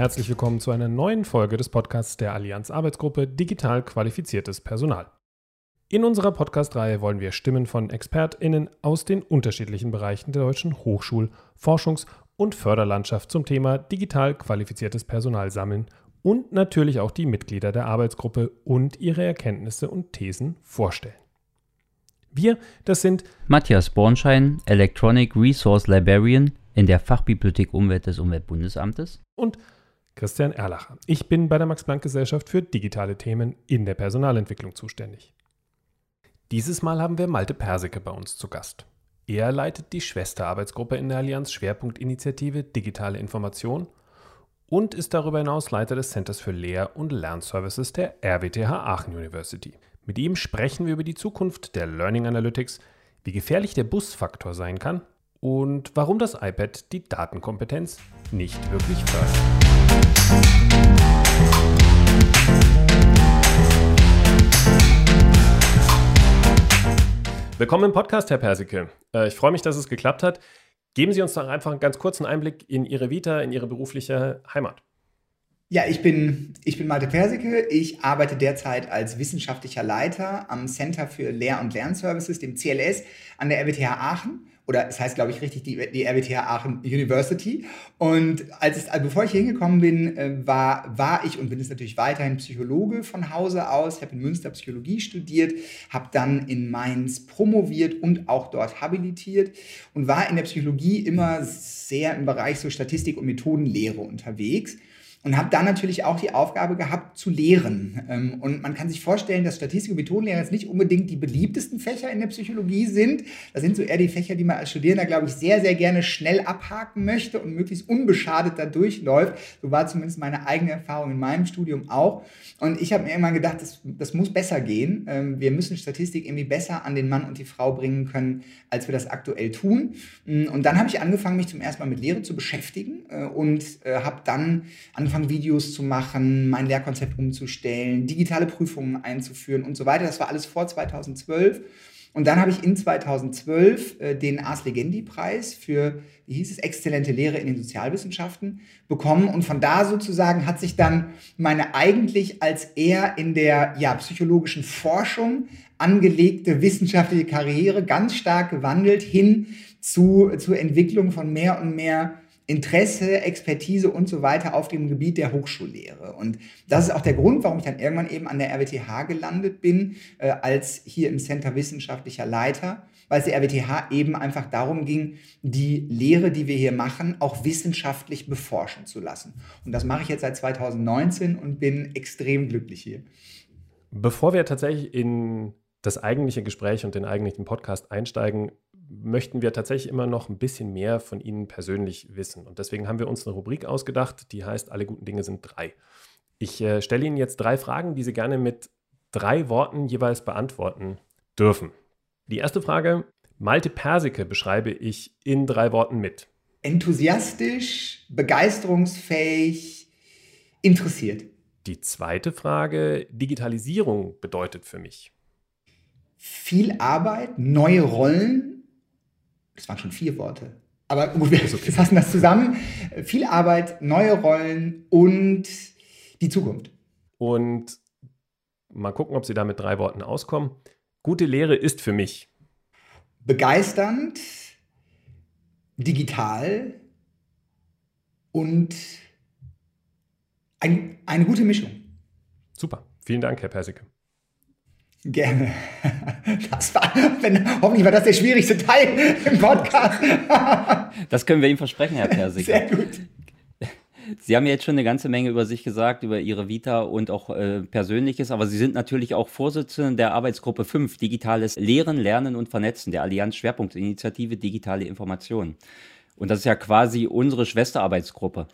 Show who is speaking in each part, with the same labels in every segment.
Speaker 1: Herzlich willkommen zu einer neuen Folge des Podcasts der Allianz Arbeitsgruppe Digital qualifiziertes Personal. In unserer Podcast-Reihe wollen wir Stimmen von ExpertInnen aus den unterschiedlichen Bereichen der deutschen Hochschul-, Forschungs- und Förderlandschaft zum Thema digital qualifiziertes Personal sammeln und natürlich auch die Mitglieder der Arbeitsgruppe und ihre Erkenntnisse und Thesen vorstellen. Wir, das sind
Speaker 2: Matthias Bornschein, Electronic Resource Librarian, in der Fachbibliothek Umwelt des Umweltbundesamtes.
Speaker 1: Und Christian Erlacher. Ich bin bei der Max-Planck-Gesellschaft für digitale Themen in der Personalentwicklung zuständig. Dieses Mal haben wir Malte Persicke bei uns zu Gast. Er leitet die Schwesterarbeitsgruppe in der Allianz Schwerpunktinitiative Digitale Information und ist darüber hinaus Leiter des Centers für Lehr- und Lernservices der RWTH Aachen University. Mit ihm sprechen wir über die Zukunft der Learning Analytics, wie gefährlich der Busfaktor sein kann und warum das iPad die Datenkompetenz nicht wirklich fördert. Willkommen im Podcast, Herr Persicke. Äh, ich freue mich, dass es geklappt hat. Geben Sie uns doch einfach einen ganz kurzen Einblick in Ihre Vita, in Ihre berufliche Heimat.
Speaker 3: Ja, ich bin, ich bin Malte Persicke. Ich arbeite derzeit als wissenschaftlicher Leiter am Center für Lehr- und Lernservices, dem CLS, an der RWTH Aachen oder es heißt, glaube ich, richtig, die, die RWTH Aachen University. Und als es, also bevor ich hier hingekommen bin, äh, war, war ich und bin es natürlich weiterhin Psychologe von Hause aus. Ich habe in Münster Psychologie studiert, habe dann in Mainz promoviert und auch dort habilitiert und war in der Psychologie immer sehr im Bereich so Statistik und Methodenlehre unterwegs und habe dann natürlich auch die Aufgabe gehabt zu lehren. Ähm, und man kann sich vorstellen, dass Statistik und Methodenlehre jetzt nicht unbedingt die beliebtesten Fächer in der Psychologie sind. Das sind so eher die Fächer, die man als Studierender, glaube ich, sehr, sehr gerne schnell abhaken möchte und möglichst unbeschadet da durchläuft. So war zumindest meine eigene Erfahrung in meinem Studium auch. Und ich habe mir immer gedacht, das, das muss besser gehen. Ähm, wir müssen Statistik irgendwie besser an den Mann und die Frau bringen können, als wir das aktuell tun. Mm, und dann habe ich angefangen, mich zum ersten Mal mit Lehre zu beschäftigen äh, und äh, habe dann angefangen, angefangen, Videos zu machen, mein Lehrkonzept umzustellen, digitale Prüfungen einzuführen und so weiter. Das war alles vor 2012. Und dann habe ich in 2012 äh, den Ars Legendi-Preis für, wie hieß es, exzellente Lehre in den Sozialwissenschaften bekommen. Und von da sozusagen hat sich dann meine eigentlich als eher in der ja, psychologischen Forschung angelegte wissenschaftliche Karriere ganz stark gewandelt hin zu, zur Entwicklung von mehr und mehr Interesse, Expertise und so weiter auf dem Gebiet der Hochschullehre. Und das ist auch der Grund, warum ich dann irgendwann eben an der RWTH gelandet bin, äh, als hier im Center wissenschaftlicher Leiter, weil es der RWTH eben einfach darum ging, die Lehre, die wir hier machen, auch wissenschaftlich beforschen zu lassen. Und das mache ich jetzt seit 2019 und bin extrem glücklich hier.
Speaker 1: Bevor wir tatsächlich in das eigentliche Gespräch und den eigentlichen Podcast einsteigen, möchten wir tatsächlich immer noch ein bisschen mehr von Ihnen persönlich wissen. Und deswegen haben wir uns eine Rubrik ausgedacht, die heißt Alle guten Dinge sind drei. Ich äh, stelle Ihnen jetzt drei Fragen, die Sie gerne mit drei Worten jeweils beantworten dürfen. Die erste Frage, Malte Persike beschreibe ich in drei Worten mit.
Speaker 3: Enthusiastisch, begeisterungsfähig, interessiert.
Speaker 1: Die zweite Frage, Digitalisierung bedeutet für mich.
Speaker 3: Viel Arbeit, neue Rollen, das waren schon vier Worte. Aber gut, wir okay. fassen das zusammen. Viel Arbeit, neue Rollen und die Zukunft.
Speaker 1: Und mal gucken, ob Sie da mit drei Worten auskommen. Gute Lehre ist für mich
Speaker 3: begeisternd, digital und ein, eine gute Mischung.
Speaker 1: Super. Vielen Dank, Herr Persicke.
Speaker 3: Gerne. Das war, wenn, hoffentlich war das der schwierigste Teil im Podcast.
Speaker 2: Das können wir Ihnen versprechen, Herr Persig. Sehr gut. Sie haben ja jetzt schon eine ganze Menge über sich gesagt, über Ihre Vita und auch äh, Persönliches, aber Sie sind natürlich auch Vorsitzende der Arbeitsgruppe 5, Digitales Lehren, Lernen und Vernetzen, der Allianz Schwerpunktinitiative Digitale Information. Und das ist ja quasi unsere Schwesterarbeitsgruppe.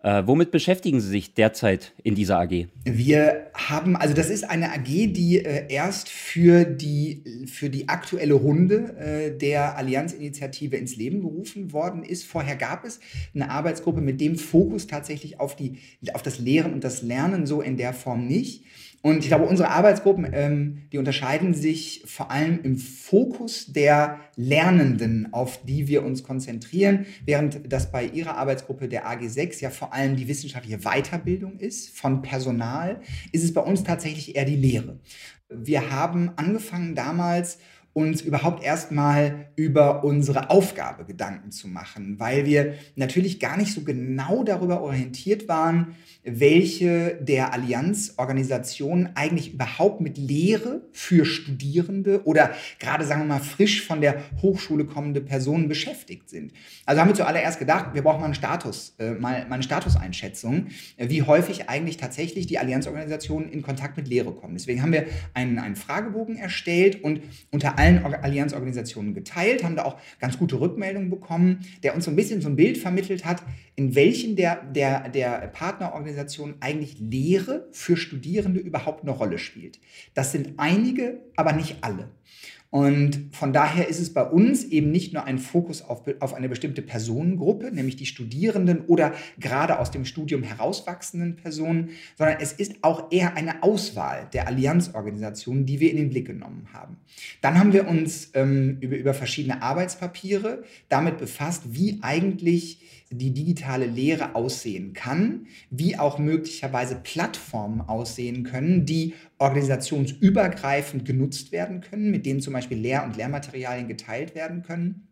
Speaker 2: Äh, womit beschäftigen Sie sich derzeit in dieser AG?
Speaker 3: Wir haben, also das ist eine AG, die äh, erst für die, für die aktuelle Runde äh, der Allianzinitiative ins Leben gerufen worden ist. Vorher gab es eine Arbeitsgruppe mit dem Fokus tatsächlich auf, die, auf das Lehren und das Lernen so in der Form nicht. Und ich glaube, unsere Arbeitsgruppen, ähm, die unterscheiden sich vor allem im Fokus der Lernenden, auf die wir uns konzentrieren, während das bei Ihrer Arbeitsgruppe der AG6 ja vor vor allem die wissenschaftliche Weiterbildung ist von Personal, ist es bei uns tatsächlich eher die Lehre. Wir haben angefangen damals uns überhaupt erstmal über unsere Aufgabe Gedanken zu machen, weil wir natürlich gar nicht so genau darüber orientiert waren, welche der Allianzorganisationen eigentlich überhaupt mit Lehre für Studierende oder gerade sagen wir mal frisch von der Hochschule kommende Personen beschäftigt sind. Also haben wir zuallererst gedacht, wir brauchen mal einen Status, äh, mal, mal eine Statuseinschätzung, äh, wie häufig eigentlich tatsächlich die Allianzorganisationen in Kontakt mit Lehre kommen. Deswegen haben wir einen, einen Fragebogen erstellt und unter allen Allianzorganisationen geteilt, haben da auch ganz gute Rückmeldungen bekommen, der uns so ein bisschen so ein Bild vermittelt hat, in welchen der, der, der Partnerorganisationen eigentlich Lehre für Studierende überhaupt eine Rolle spielt. Das sind einige, aber nicht alle. Und von daher ist es bei uns eben nicht nur ein Fokus auf, auf eine bestimmte Personengruppe, nämlich die Studierenden oder gerade aus dem Studium herauswachsenden Personen, sondern es ist auch eher eine Auswahl der Allianzorganisationen, die wir in den Blick genommen haben. Dann haben wir uns ähm, über, über verschiedene Arbeitspapiere damit befasst, wie eigentlich die digitale Lehre aussehen kann, wie auch möglicherweise Plattformen aussehen können, die organisationsübergreifend genutzt werden können, mit denen zum Beispiel Lehr- und Lehrmaterialien geteilt werden können.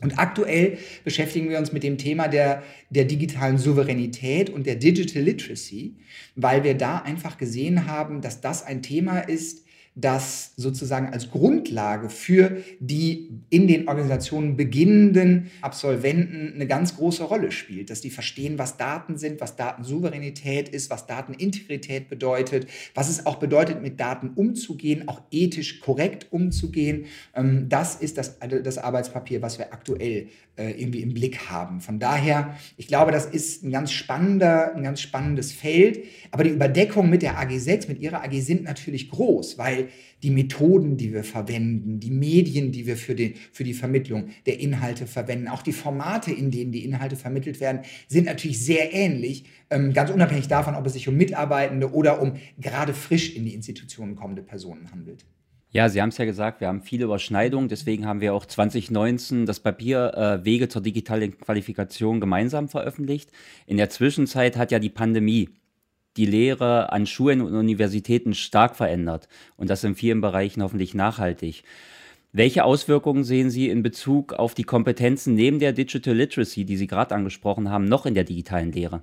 Speaker 3: Und aktuell beschäftigen wir uns mit dem Thema der, der digitalen Souveränität und der Digital Literacy, weil wir da einfach gesehen haben, dass das ein Thema ist, das sozusagen als Grundlage für die in den Organisationen beginnenden Absolventen eine ganz große Rolle spielt, dass die verstehen, was Daten sind, was Datensouveränität ist, was Datenintegrität bedeutet, was es auch bedeutet, mit Daten umzugehen, auch ethisch korrekt umzugehen. Ähm, das ist das, das Arbeitspapier, was wir aktuell äh, irgendwie im Blick haben. Von daher, ich glaube, das ist ein ganz spannender, ein ganz spannendes Feld. Aber die Überdeckung mit der AG6, mit ihrer AG sind natürlich groß, weil die Methoden, die wir verwenden, die Medien, die wir für die, für die Vermittlung der Inhalte verwenden, auch die Formate, in denen die Inhalte vermittelt werden, sind natürlich sehr ähnlich, ähm, ganz unabhängig davon, ob es sich um Mitarbeitende oder um gerade frisch in die Institutionen kommende Personen handelt.
Speaker 2: Ja, Sie haben es ja gesagt, wir haben viele Überschneidungen, deswegen haben wir auch 2019 das Papier äh, Wege zur digitalen Qualifikation gemeinsam veröffentlicht. In der Zwischenzeit hat ja die Pandemie die Lehre an Schulen und Universitäten stark verändert und das in vielen Bereichen hoffentlich nachhaltig. Welche Auswirkungen sehen Sie in Bezug auf die Kompetenzen neben der Digital Literacy, die Sie gerade angesprochen haben, noch in der digitalen Lehre?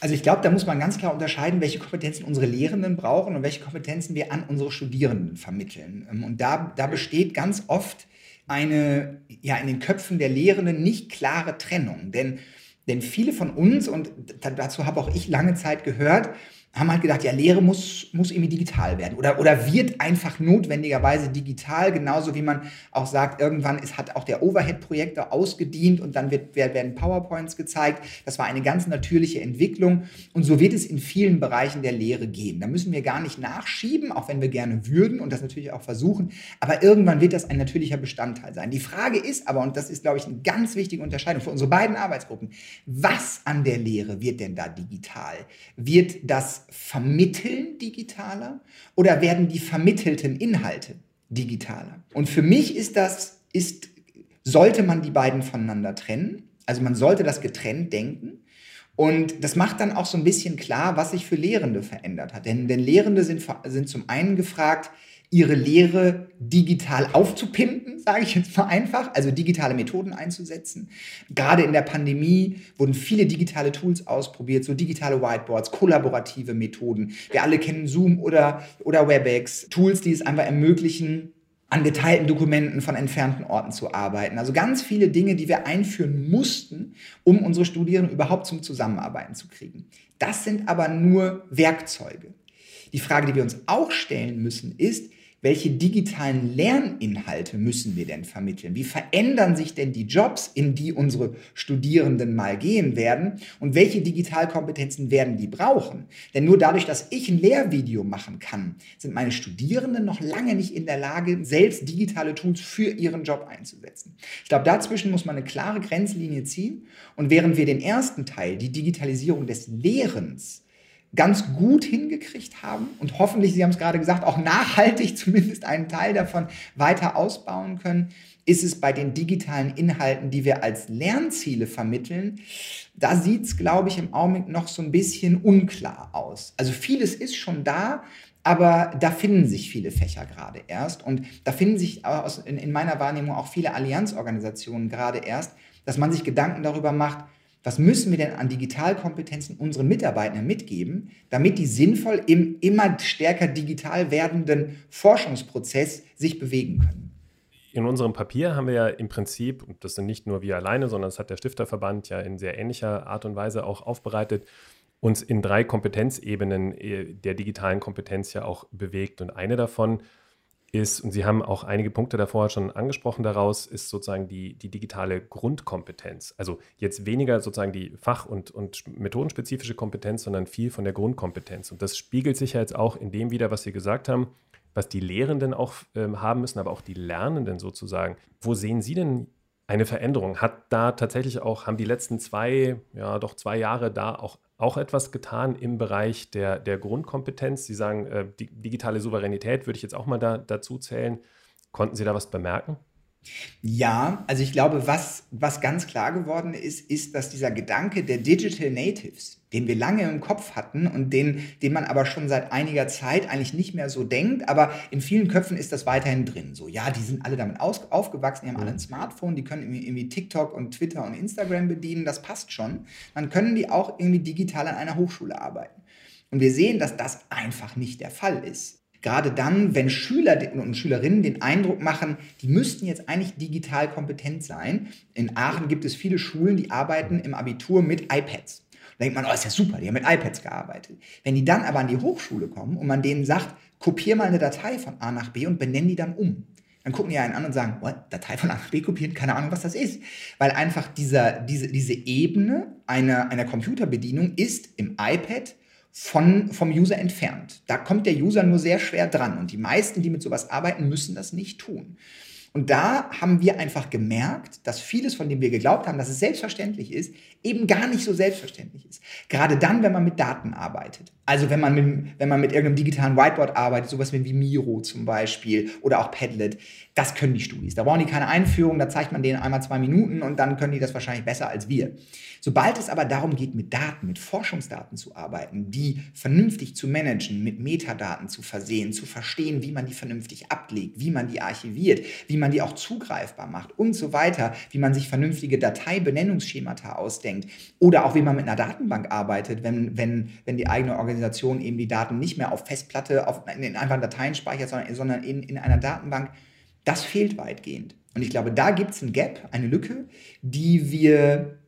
Speaker 3: Also ich glaube, da muss man ganz klar unterscheiden, welche Kompetenzen unsere Lehrenden brauchen und welche Kompetenzen wir an unsere Studierenden vermitteln. Ähm, und da, da besteht ganz oft eine, ja, in den Köpfen der Lehrenden nicht klare Trennung. Denn denn viele von uns, und dazu habe auch ich lange Zeit gehört, haben halt gedacht, ja, Lehre muss, muss irgendwie digital werden oder, oder wird einfach notwendigerweise digital, genauso wie man auch sagt, irgendwann ist, hat auch der Overhead-Projektor ausgedient und dann wird, werden PowerPoints gezeigt. Das war eine ganz natürliche Entwicklung und so wird es in vielen Bereichen der Lehre gehen. Da müssen wir gar nicht nachschieben, auch wenn wir gerne würden und das natürlich auch versuchen, aber irgendwann wird das ein natürlicher Bestandteil sein. Die Frage ist aber, und das ist, glaube ich, eine ganz wichtige Unterscheidung für unsere beiden Arbeitsgruppen, was an der Lehre wird denn da digital? Wird das Vermitteln digitaler oder werden die vermittelten Inhalte digitaler? Und für mich ist das, ist, sollte man die beiden voneinander trennen. Also man sollte das getrennt denken. Und das macht dann auch so ein bisschen klar, was sich für Lehrende verändert hat. Denn, denn Lehrende sind, sind zum einen gefragt, ihre Lehre digital aufzupimpen, sage ich jetzt mal einfach, also digitale Methoden einzusetzen. Gerade in der Pandemie wurden viele digitale Tools ausprobiert, so digitale Whiteboards, kollaborative Methoden. Wir alle kennen Zoom oder, oder WebEx, Tools, die es einfach ermöglichen, an geteilten Dokumenten von entfernten Orten zu arbeiten. Also ganz viele Dinge, die wir einführen mussten, um unsere Studierenden überhaupt zum Zusammenarbeiten zu kriegen. Das sind aber nur Werkzeuge. Die Frage, die wir uns auch stellen müssen, ist, welche digitalen Lerninhalte müssen wir denn vermitteln? Wie verändern sich denn die Jobs, in die unsere Studierenden mal gehen werden? Und welche Digitalkompetenzen werden die brauchen? Denn nur dadurch, dass ich ein Lehrvideo machen kann, sind meine Studierenden noch lange nicht in der Lage, selbst digitale Tools für ihren Job einzusetzen. Ich glaube, dazwischen muss man eine klare Grenzlinie ziehen. Und während wir den ersten Teil, die Digitalisierung des Lehrens, ganz gut hingekriegt haben und hoffentlich, Sie haben es gerade gesagt, auch nachhaltig zumindest einen Teil davon weiter ausbauen können, ist es bei den digitalen Inhalten, die wir als Lernziele vermitteln, da sieht es, glaube ich, im Augenblick noch so ein bisschen unklar aus. Also vieles ist schon da, aber da finden sich viele Fächer gerade erst. Und da finden sich in meiner Wahrnehmung auch viele Allianzorganisationen gerade erst, dass man sich Gedanken darüber macht, was müssen wir denn an Digitalkompetenzen unseren Mitarbeitern mitgeben, damit die sinnvoll im immer stärker digital werdenden Forschungsprozess sich bewegen können?
Speaker 1: In unserem Papier haben wir ja im Prinzip, und das sind nicht nur wir alleine, sondern das hat der Stifterverband ja in sehr ähnlicher Art und Weise auch aufbereitet, uns in drei Kompetenzebenen äh, der digitalen Kompetenz ja auch bewegt. Und eine davon ist, und Sie haben auch einige Punkte davor schon angesprochen daraus, ist sozusagen die, die digitale Grundkompetenz. Also jetzt weniger sozusagen die fach- und, und methodenspezifische Kompetenz, sondern viel von der Grundkompetenz. Und das spiegelt sich ja jetzt auch in dem wieder, was Sie gesagt haben, was die Lehrenden auch ähm, haben müssen, aber auch die Lernenden sozusagen. Wo sehen Sie denn eine Veränderung? Hat da tatsächlich auch, haben die letzten zwei, ja doch zwei Jahre da auch, auch etwas getan im Bereich der, der Grundkompetenz? Sie sagen, äh, die digitale Souveränität würde ich jetzt auch mal da, dazu zählen. Konnten Sie da was bemerken?
Speaker 3: Ja, also ich glaube, was, was ganz klar geworden ist, ist, dass dieser Gedanke der Digital Natives, den wir lange im Kopf hatten und den, den man aber schon seit einiger Zeit eigentlich nicht mehr so denkt, aber in vielen Köpfen ist das weiterhin drin. So, ja, die sind alle damit aus, aufgewachsen, die haben alle ein Smartphone, die können irgendwie, irgendwie TikTok und Twitter und Instagram bedienen, das passt schon. Dann können die auch irgendwie digital an einer Hochschule arbeiten. Und wir sehen, dass das einfach nicht der Fall ist. Gerade dann, wenn Schüler und Schülerinnen den Eindruck machen, die müssten jetzt eigentlich digital kompetent sein. In Aachen gibt es viele Schulen, die arbeiten im Abitur mit iPads. Da denkt man, oh, ist ja super, die haben mit iPads gearbeitet. Wenn die dann aber an die Hochschule kommen und man denen sagt, kopier mal eine Datei von A nach B und benenn die dann um. Dann gucken die einen an und sagen, what, Datei von A nach B kopieren, keine Ahnung, was das ist. Weil einfach dieser, diese, diese Ebene einer, einer Computerbedienung ist im iPad von, vom User entfernt. Da kommt der User nur sehr schwer dran und die meisten, die mit sowas arbeiten, müssen das nicht tun. Und da haben wir einfach gemerkt, dass vieles, von dem wir geglaubt haben, dass es selbstverständlich ist, eben gar nicht so selbstverständlich ist. Gerade dann, wenn man mit Daten arbeitet. Also wenn man mit, wenn man mit irgendeinem digitalen Whiteboard arbeitet, sowas wie Miro zum Beispiel oder auch Padlet, das können die Studis. Da brauchen die keine Einführung, da zeigt man denen einmal zwei Minuten und dann können die das wahrscheinlich besser als wir. Sobald es aber darum geht, mit Daten, mit Forschungsdaten zu arbeiten, die vernünftig zu managen, mit Metadaten zu versehen, zu verstehen, wie man die vernünftig ablegt, wie man die archiviert, wie man die auch zugreifbar macht und so weiter, wie man sich vernünftige Dateibenennungsschemata ausdenkt oder auch wie man mit einer Datenbank arbeitet, wenn, wenn, wenn die eigene Organisation eben die Daten nicht mehr auf Festplatte, auf, in einfachen Dateien speichert, sondern, sondern in, in einer Datenbank. Das fehlt weitgehend. Und ich glaube, da gibt es ein Gap, eine Lücke, die wir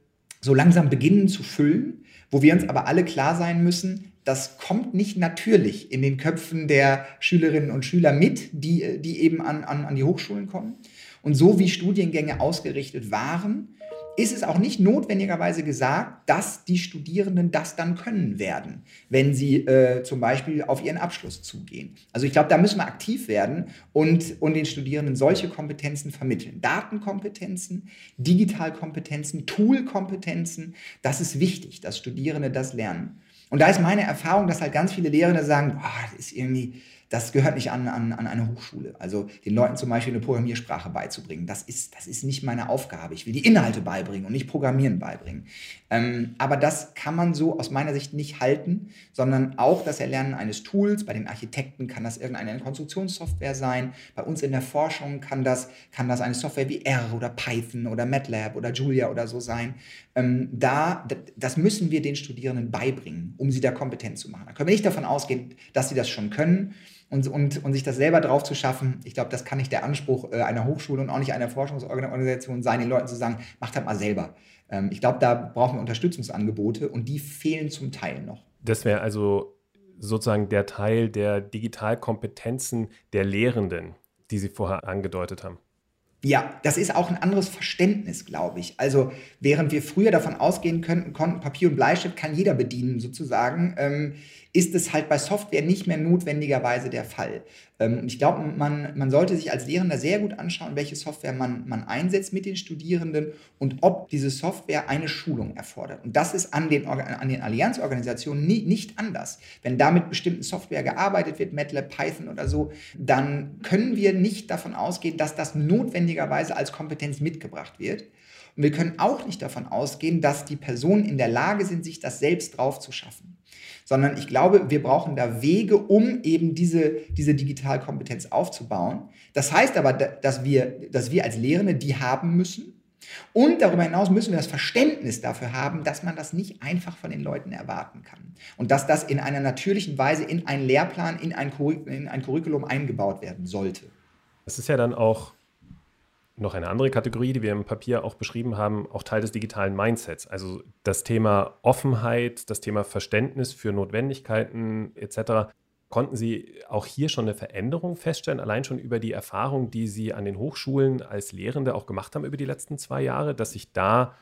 Speaker 3: so langsam beginnen zu füllen, wo wir uns aber alle klar sein müssen, das kommt nicht natürlich in den Köpfen der Schülerinnen und Schüler mit, die, die eben an, an, an die Hochschulen kommen. Und so wie Studiengänge ausgerichtet waren, ist es auch nicht notwendigerweise gesagt, dass die Studierenden das dann können werden, wenn sie äh, zum Beispiel auf ihren Abschluss zugehen. Also ich glaube, da müssen wir aktiv werden und, und den Studierenden solche Kompetenzen vermitteln. Datenkompetenzen, Digitalkompetenzen, Toolkompetenzen, das ist wichtig, dass Studierende das lernen. Und da ist meine Erfahrung, dass halt ganz viele Lehrende sagen, boah, das ist irgendwie, das gehört nicht an, an, an eine Hochschule. Also den Leuten zum Beispiel eine Programmiersprache beizubringen, das ist, das ist nicht meine Aufgabe. Ich will die Inhalte beibringen und nicht Programmieren beibringen. Ähm, aber das kann man so aus meiner Sicht nicht halten, sondern auch das Erlernen eines Tools. Bei den Architekten kann das irgendeine Konstruktionssoftware sein. Bei uns in der Forschung kann das, kann das eine Software wie R oder Python oder MATLAB oder Julia oder so sein. Ähm, da, das müssen wir den Studierenden beibringen, um sie da kompetent zu machen. Da können wir nicht davon ausgehen, dass sie das schon können und, und, und sich das selber drauf zu schaffen, ich glaube, das kann nicht der Anspruch äh, einer Hochschule und auch nicht einer Forschungsorganisation sein, den Leuten zu sagen, macht das mal selber. Ähm, ich glaube, da brauchen wir Unterstützungsangebote und die fehlen zum Teil noch.
Speaker 1: Das wäre also sozusagen der Teil der Digitalkompetenzen der Lehrenden, die Sie vorher angedeutet haben.
Speaker 3: Ja, das ist auch ein anderes Verständnis, glaube ich. Also während wir früher davon ausgehen könnten, konnten Papier und Bleistift kann jeder bedienen sozusagen, ähm, ist es halt bei Software nicht mehr notwendigerweise der Fall. Ähm, ich glaube, man, man sollte sich als Lehrender sehr gut anschauen, welche Software man, man einsetzt mit den Studierenden und ob diese Software eine Schulung erfordert. Und das ist an den, an den Allianzorganisationen nie, nicht anders. Wenn da mit bestimmten Software gearbeitet wird, MATLAB, Python oder so, dann können wir nicht davon ausgehen, dass das notwendig notwendigerweise als Kompetenz mitgebracht wird. Und wir können auch nicht davon ausgehen, dass die Personen in der Lage sind, sich das selbst drauf zu schaffen. Sondern ich glaube, wir brauchen da Wege, um eben diese, diese Digitalkompetenz aufzubauen. Das heißt aber, dass wir, dass wir als Lehrende die haben müssen. Und darüber hinaus müssen wir das Verständnis dafür haben, dass man das nicht einfach von den Leuten erwarten kann. Und dass das in einer natürlichen Weise in einen Lehrplan, in ein, in ein Curriculum eingebaut werden sollte.
Speaker 1: Das ist ja dann auch noch eine andere Kategorie, die wir im Papier auch beschrieben haben, auch Teil des digitalen Mindsets. Also das Thema Offenheit, das Thema Verständnis für Notwendigkeiten etc. Konnten Sie auch hier schon eine Veränderung feststellen, allein schon über die Erfahrung, die Sie an den Hochschulen als Lehrende auch gemacht haben über die letzten zwei Jahre, dass sich da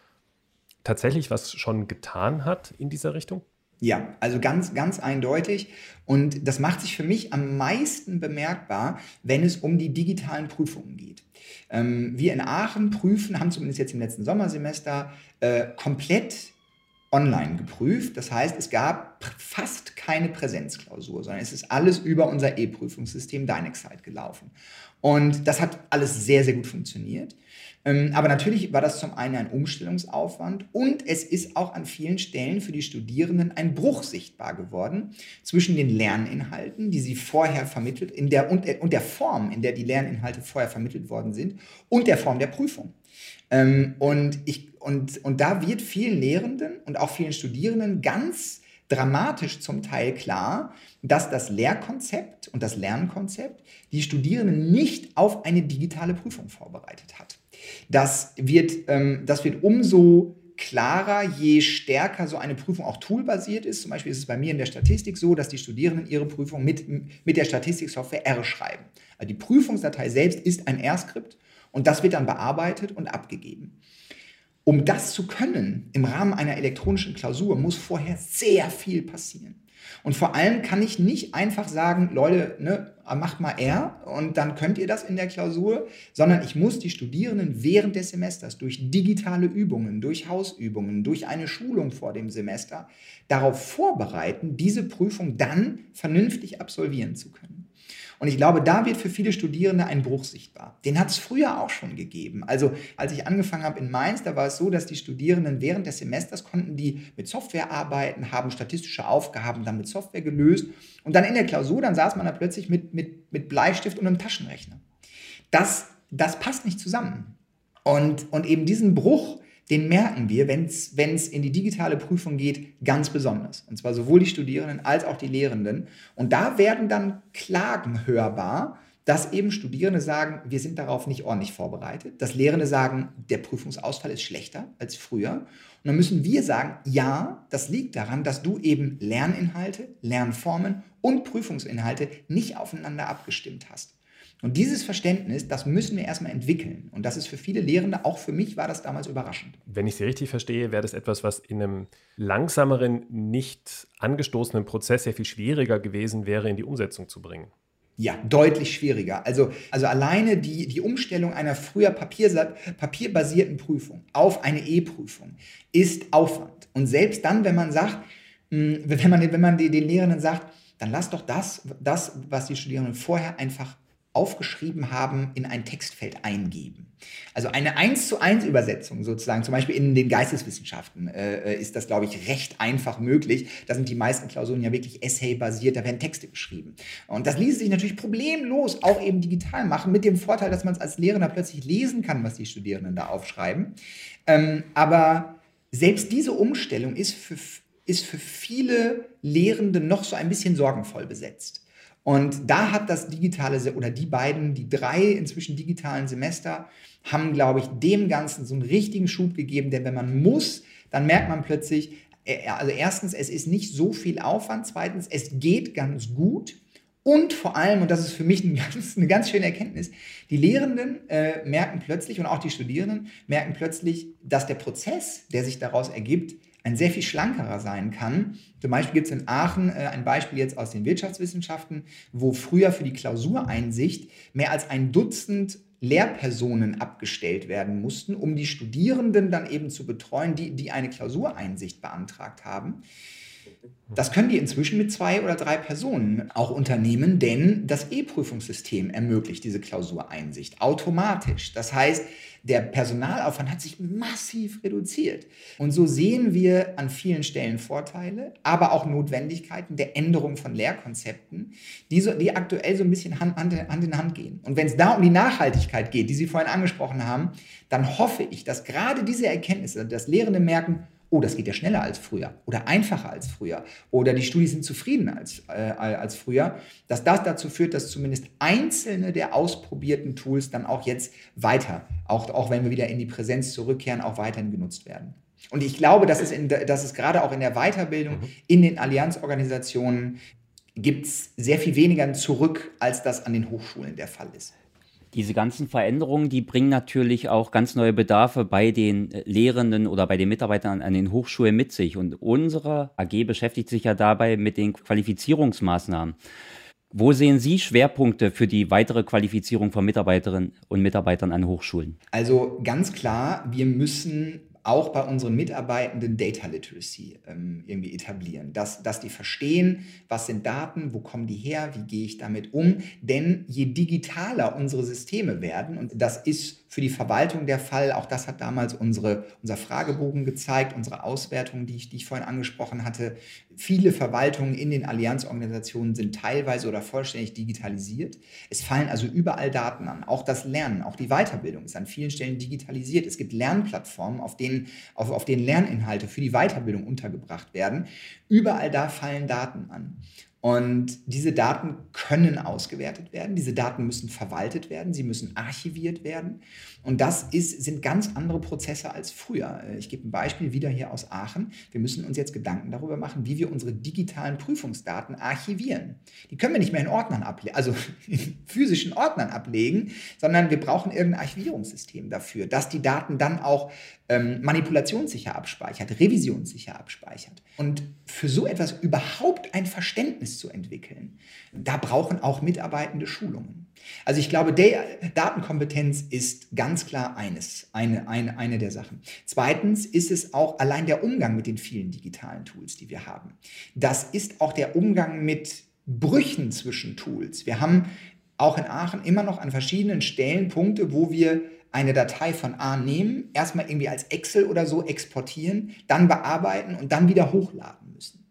Speaker 1: tatsächlich was schon getan hat in dieser Richtung?
Speaker 3: Ja, also ganz, ganz eindeutig. Und das macht sich für mich am meisten bemerkbar, wenn es um die digitalen Prüfungen geht. Ähm, wir in Aachen prüfen, haben zumindest jetzt im letzten Sommersemester äh, komplett online geprüft. Das heißt, es gab fast keine Präsenzklausur, sondern es ist alles über unser E-Prüfungssystem Dynexite gelaufen. Und das hat alles sehr, sehr gut funktioniert. Ähm, aber natürlich war das zum einen ein Umstellungsaufwand und es ist auch an vielen Stellen für die Studierenden ein Bruch sichtbar geworden zwischen den Lerninhalten, die sie vorher vermittelt, in der, und, und der Form, in der die Lerninhalte vorher vermittelt worden sind, und der Form der Prüfung. Ähm, und, ich, und, und da wird vielen Lehrenden und auch vielen Studierenden ganz dramatisch zum Teil klar, dass das Lehrkonzept und das Lernkonzept die Studierenden nicht auf eine digitale Prüfung vorbereitet hat. Das wird, ähm, das wird umso klarer, je stärker so eine Prüfung auch toolbasiert ist. Zum Beispiel ist es bei mir in der Statistik so, dass die Studierenden ihre Prüfung mit, mit der Statistiksoftware R schreiben. Also die Prüfungsdatei selbst ist ein R-Skript und das wird dann bearbeitet und abgegeben. Um das zu können im Rahmen einer elektronischen Klausur muss vorher sehr viel passieren. Und vor allem kann ich nicht einfach sagen, Leute, ne, macht mal R und dann könnt ihr das in der Klausur, sondern ich muss die Studierenden während des Semesters durch digitale Übungen, durch Hausübungen, durch eine Schulung vor dem Semester darauf vorbereiten, diese Prüfung dann vernünftig absolvieren zu können. Und ich glaube, da wird für viele Studierende ein Bruch sichtbar. Den hat es früher auch schon gegeben. Also als ich angefangen habe in Mainz, da war es so, dass die Studierenden während des Semesters konnten die mit Software arbeiten, haben statistische Aufgaben dann mit Software gelöst. Und dann in der Klausur, dann saß man da plötzlich mit, mit, mit Bleistift und einem Taschenrechner. Das, das passt nicht zusammen. Und, und eben diesen Bruch, den merken wir, wenn es in die digitale Prüfung geht, ganz besonders. Und zwar sowohl die Studierenden als auch die Lehrenden. Und da werden dann Klagen hörbar, dass eben Studierende sagen, wir sind darauf nicht ordentlich vorbereitet. Dass Lehrende sagen, der Prüfungsausfall ist schlechter als früher. Und dann müssen wir sagen, ja, das liegt daran, dass du eben Lerninhalte, Lernformen und Prüfungsinhalte nicht aufeinander abgestimmt hast. Und dieses Verständnis, das müssen wir erstmal entwickeln. Und das ist für viele Lehrende, auch für mich war das damals überraschend.
Speaker 1: Wenn ich Sie richtig verstehe, wäre das etwas, was in einem langsameren, nicht angestoßenen Prozess sehr viel schwieriger gewesen wäre, in die Umsetzung zu bringen.
Speaker 3: Ja, deutlich schwieriger. Also, also alleine die, die Umstellung einer früher Papier, papierbasierten Prüfung auf eine E-Prüfung ist Aufwand. Und selbst dann, wenn man sagt, hm, wenn man, wenn man den Lehrenden sagt, dann lass doch das, das, was die Studierenden vorher einfach aufgeschrieben haben, in ein Textfeld eingeben. Also eine 1 zu 1 Übersetzung sozusagen, zum Beispiel in den Geisteswissenschaften äh, ist das, glaube ich, recht einfach möglich. Da sind die meisten Klausuren ja wirklich Essay-basiert, da werden Texte geschrieben. Und das ließe sich natürlich problemlos auch eben digital machen, mit dem Vorteil, dass man es als Lehrender plötzlich lesen kann, was die Studierenden da aufschreiben. Ähm, aber selbst diese Umstellung ist für, ist für viele Lehrende noch so ein bisschen sorgenvoll besetzt. Und da hat das digitale oder die beiden, die drei inzwischen digitalen Semester, haben, glaube ich, dem Ganzen so einen richtigen Schub gegeben, denn wenn man muss, dann merkt man plötzlich, äh, also erstens, es ist nicht so viel Aufwand, zweitens, es geht ganz gut. Und vor allem, und das ist für mich ein ganz, eine ganz schöne Erkenntnis, die Lehrenden äh, merken plötzlich und auch die Studierenden merken plötzlich, dass der Prozess, der sich daraus ergibt, ein sehr viel schlankerer sein kann. Zum Beispiel gibt es in Aachen äh, ein Beispiel jetzt aus den Wirtschaftswissenschaften, wo früher für die Klausureinsicht mehr als ein Dutzend Lehrpersonen abgestellt werden mussten, um die Studierenden dann eben zu betreuen, die, die eine Klausureinsicht beantragt haben. Das können die inzwischen mit zwei oder drei Personen auch unternehmen, denn das E-Prüfungssystem ermöglicht diese Klausureinsicht automatisch. Das heißt, der Personalaufwand hat sich massiv reduziert. Und so sehen wir an vielen Stellen Vorteile, aber auch Notwendigkeiten der Änderung von Lehrkonzepten, die, so, die aktuell so ein bisschen Hand, Hand, Hand in Hand gehen. Und wenn es da um die Nachhaltigkeit geht, die Sie vorhin angesprochen haben, dann hoffe ich, dass gerade diese Erkenntnisse, dass Lehrende merken, oh, das geht ja schneller als früher oder einfacher als früher oder die Studien sind zufriedener als, äh, als früher, dass das dazu führt, dass zumindest einzelne der ausprobierten Tools dann auch jetzt weiter, auch, auch wenn wir wieder in die Präsenz zurückkehren, auch weiterhin genutzt werden. Und ich glaube, dass es, in, dass es gerade auch in der Weiterbildung mhm. in den Allianzorganisationen gibt es sehr viel weniger zurück, als das an den Hochschulen der Fall ist.
Speaker 2: Diese ganzen Veränderungen, die bringen natürlich auch ganz neue Bedarfe bei den äh, Lehrenden oder bei den Mitarbeitern an den Hochschulen mit sich. Und unsere AG beschäftigt sich ja dabei mit den Qualifizierungsmaßnahmen. Wo sehen Sie Schwerpunkte für die weitere Qualifizierung von Mitarbeiterinnen und Mitarbeitern an Hochschulen?
Speaker 3: Also ganz klar, wir müssen auch bei unseren Mitarbeitenden Data Literacy ähm, irgendwie etablieren, dass, dass die verstehen, was sind Daten, wo kommen die her, wie gehe ich damit um. Denn je digitaler unsere Systeme werden, und das ist für die Verwaltung der Fall. Auch das hat damals unsere, unser Fragebogen gezeigt, unsere Auswertung, die ich, die ich vorhin angesprochen hatte. Viele Verwaltungen in den Allianzorganisationen sind teilweise oder vollständig digitalisiert. Es fallen also überall Daten an. Auch das Lernen, auch die Weiterbildung ist an vielen Stellen digitalisiert. Es gibt Lernplattformen, auf denen, auf, auf denen Lerninhalte für die Weiterbildung untergebracht werden. Überall da fallen Daten an. Und diese Daten können ausgewertet werden, diese Daten müssen verwaltet werden, sie müssen archiviert werden. Und das ist, sind ganz andere Prozesse als früher. Ich gebe ein Beispiel wieder hier aus Aachen. Wir müssen uns jetzt Gedanken darüber machen, wie wir unsere digitalen Prüfungsdaten archivieren. Die können wir nicht mehr in Ordnern ablegen, also in physischen Ordnern ablegen, sondern wir brauchen irgendein Archivierungssystem dafür, dass die Daten dann auch ähm, manipulationssicher abspeichert, revisionssicher abspeichert. Und für so etwas überhaupt ein Verständnis zu entwickeln, da brauchen auch Mitarbeitende Schulungen. Also ich glaube, Datenkompetenz ist ganz klar eines, eine, eine, eine der Sachen. Zweitens ist es auch allein der Umgang mit den vielen digitalen Tools, die wir haben. Das ist auch der Umgang mit Brüchen zwischen Tools. Wir haben auch in Aachen immer noch an verschiedenen Stellen Punkte, wo wir eine Datei von A nehmen, erstmal irgendwie als Excel oder so exportieren, dann bearbeiten und dann wieder hochladen müssen.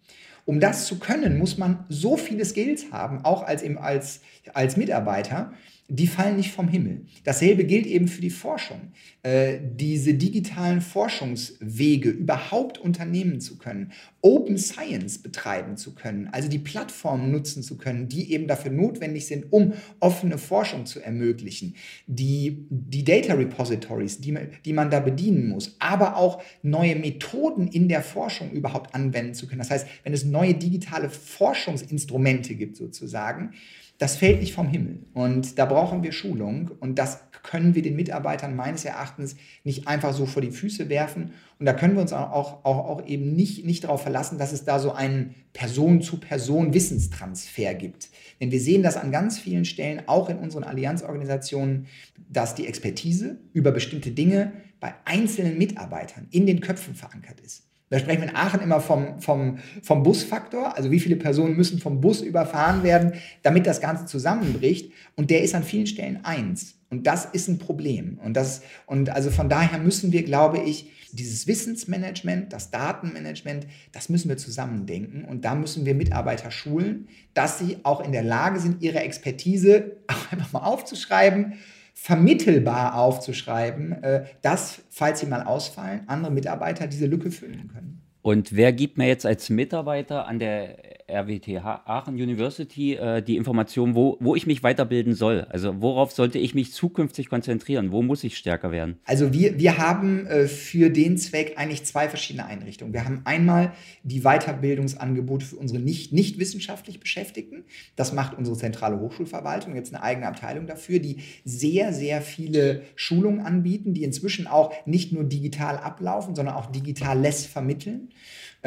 Speaker 3: Um das zu können, muss man so viele Skills haben, auch als, als, als Mitarbeiter, die fallen nicht vom Himmel. Dasselbe gilt eben für die Forschung. Äh, diese digitalen Forschungswege überhaupt unternehmen zu können, Open Science betreiben zu können, also die Plattformen nutzen zu können, die eben dafür notwendig sind, um offene Forschung zu ermöglichen, die, die Data Repositories, die, die man da bedienen muss, aber auch neue Methoden in der Forschung überhaupt anwenden zu können. Das heißt, wenn es neue digitale Forschungsinstrumente gibt sozusagen, das fällt nicht vom Himmel. Und da brauchen wir Schulung. Und das können wir den Mitarbeitern meines Erachtens nicht einfach so vor die Füße werfen. Und da können wir uns auch, auch, auch eben nicht, nicht darauf verlassen, dass es da so einen Person-zu-Person-Wissenstransfer gibt. Denn wir sehen das an ganz vielen Stellen, auch in unseren Allianzorganisationen, dass die Expertise über bestimmte Dinge bei einzelnen Mitarbeitern in den Köpfen verankert ist. Da sprechen wir in Aachen immer vom, vom, vom Busfaktor, also wie viele Personen müssen vom Bus überfahren werden, damit das Ganze zusammenbricht. Und der ist an vielen Stellen eins. Und das ist ein Problem. Und, das, und also von daher müssen wir, glaube ich, dieses Wissensmanagement, das Datenmanagement, das müssen wir zusammendenken. Und da müssen wir Mitarbeiter schulen, dass sie auch in der Lage sind, ihre Expertise auch einfach mal aufzuschreiben vermittelbar aufzuschreiben, äh, dass, falls sie mal ausfallen, andere Mitarbeiter diese Lücke füllen können.
Speaker 2: Und wer gibt mir jetzt als Mitarbeiter an der RWTH Aachen University äh, die Information, wo, wo ich mich weiterbilden soll. Also worauf sollte ich mich zukünftig konzentrieren? Wo muss ich stärker werden?
Speaker 3: Also wir, wir haben äh, für den Zweck eigentlich zwei verschiedene Einrichtungen. Wir haben einmal die Weiterbildungsangebote für unsere nicht, nicht wissenschaftlich Beschäftigten. Das macht unsere zentrale Hochschulverwaltung, jetzt eine eigene Abteilung dafür, die sehr, sehr viele Schulungen anbieten, die inzwischen auch nicht nur digital ablaufen, sondern auch digital less vermitteln.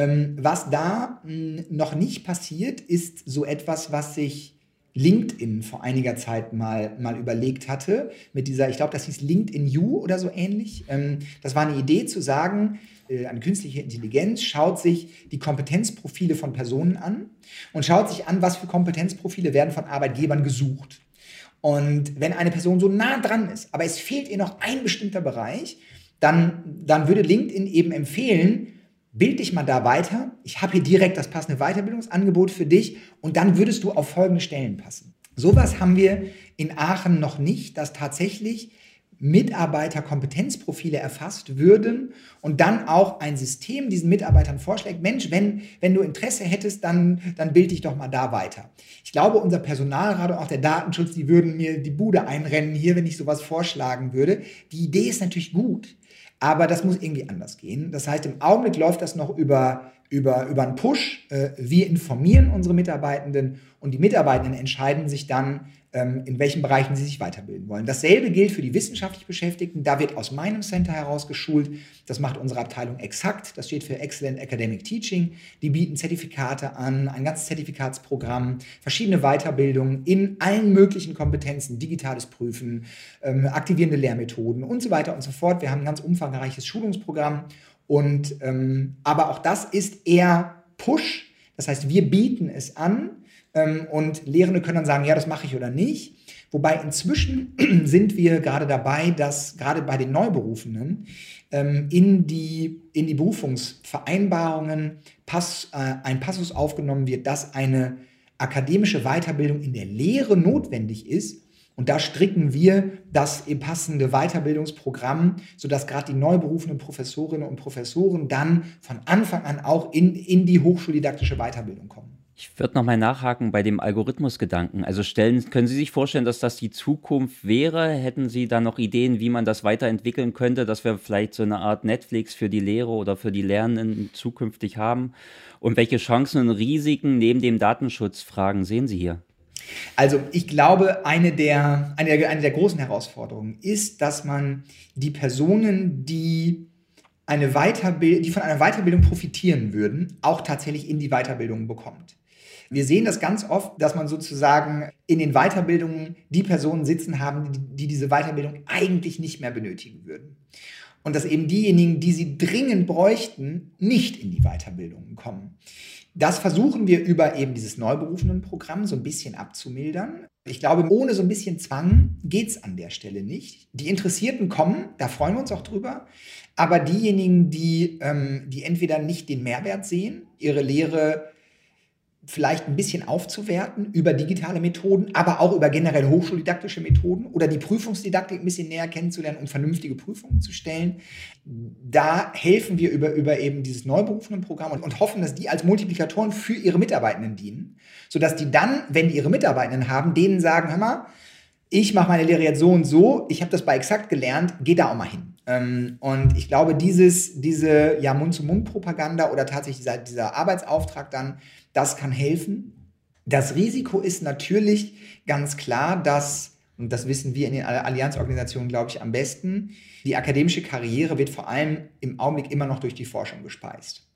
Speaker 3: Ähm, was da hm, noch nicht passiert, ist so etwas, was sich LinkedIn vor einiger Zeit mal, mal überlegt hatte, mit dieser, ich glaube, das hieß LinkedIn You oder so ähnlich. Ähm, das war eine Idee zu sagen, äh, eine künstliche Intelligenz schaut sich die Kompetenzprofile von Personen an und schaut sich an, was für Kompetenzprofile werden von Arbeitgebern gesucht. Und wenn eine Person so nah dran ist, aber es fehlt ihr noch ein bestimmter Bereich, dann, dann würde LinkedIn eben empfehlen, bild dich mal da weiter. Ich habe hier direkt das passende Weiterbildungsangebot für dich und dann würdest du auf folgende Stellen passen. Sowas haben wir in Aachen noch nicht, dass tatsächlich Mitarbeiterkompetenzprofile erfasst würden und dann auch ein System diesen Mitarbeitern vorschlägt, Mensch, wenn, wenn du Interesse hättest, dann, dann bild dich doch mal da weiter. Ich glaube, unser Personalrat und auch der Datenschutz, die würden mir die Bude einrennen hier, wenn ich sowas vorschlagen würde. Die Idee ist natürlich gut. Aber das muss irgendwie anders gehen. Das heißt, im Augenblick läuft das noch über, über, über einen Push. Äh, wir informieren unsere Mitarbeitenden und die Mitarbeitenden entscheiden sich dann, in welchen Bereichen sie sich weiterbilden wollen. Dasselbe gilt für die wissenschaftlich Beschäftigten. Da wird aus meinem Center heraus geschult. Das macht unsere Abteilung exakt. Das steht für Excellent Academic Teaching. Die bieten Zertifikate an, ein ganzes Zertifikatsprogramm, verschiedene Weiterbildungen in allen möglichen Kompetenzen, digitales Prüfen, ähm, aktivierende Lehrmethoden und so weiter und so fort. Wir haben ein ganz umfangreiches Schulungsprogramm. Und, ähm, aber auch das ist eher Push. Das heißt, wir bieten es an ähm, und Lehrende können dann sagen, ja, das mache ich oder nicht. Wobei inzwischen sind wir gerade dabei, dass gerade bei den Neuberufenen ähm, in, die, in die Berufungsvereinbarungen Pass, äh, ein Passus aufgenommen wird, dass eine akademische Weiterbildung in der Lehre notwendig ist. Und da stricken wir das passende Weiterbildungsprogramm, sodass gerade die neuberufenen Professorinnen und Professoren dann von Anfang an auch in, in die hochschuldidaktische Weiterbildung kommen.
Speaker 2: Ich würde nochmal nachhaken bei dem Algorithmusgedanken. Also stellen, können Sie sich vorstellen, dass das die Zukunft wäre? Hätten Sie da noch Ideen, wie man das weiterentwickeln könnte, dass wir vielleicht so eine Art Netflix für die Lehre oder für die Lernenden zukünftig haben? Und welche Chancen und Risiken neben dem Datenschutzfragen sehen Sie hier?
Speaker 3: Also ich glaube, eine der, eine, eine der großen Herausforderungen ist, dass man die Personen, die eine die von einer Weiterbildung profitieren würden, auch tatsächlich in die Weiterbildung bekommt. Wir sehen das ganz oft, dass man sozusagen in den Weiterbildungen die Personen sitzen haben, die, die diese Weiterbildung eigentlich nicht mehr benötigen würden. Und dass eben diejenigen, die sie dringend bräuchten, nicht in die Weiterbildungen kommen. Das versuchen wir über eben dieses Neuberufenenprogramm so ein bisschen abzumildern. Ich glaube, ohne so ein bisschen Zwang geht es an der Stelle nicht. Die Interessierten kommen, da freuen wir uns auch drüber. Aber diejenigen, die, ähm, die entweder nicht den Mehrwert sehen, ihre Lehre vielleicht ein bisschen aufzuwerten über digitale Methoden, aber auch über generell hochschuldidaktische Methoden oder die Prüfungsdidaktik ein bisschen näher kennenzulernen und vernünftige Prüfungen zu stellen. Da helfen wir über, über eben dieses Neuberufendenprogramm und, und hoffen, dass die als Multiplikatoren für ihre Mitarbeitenden dienen, sodass die dann, wenn die ihre Mitarbeitenden haben, denen sagen, hör mal, ich mache meine Lehre jetzt so und so, ich habe das bei Exakt gelernt, geh da auch mal hin. Ähm, und ich glaube, dieses, diese ja, Mund-zu-Mund-Propaganda oder tatsächlich dieser, dieser Arbeitsauftrag dann, das kann helfen. Das Risiko ist natürlich ganz klar, dass, und das wissen wir in den Allianzorganisationen, glaube ich, am besten, die akademische Karriere wird vor allem im Augenblick immer noch durch die Forschung gespeist.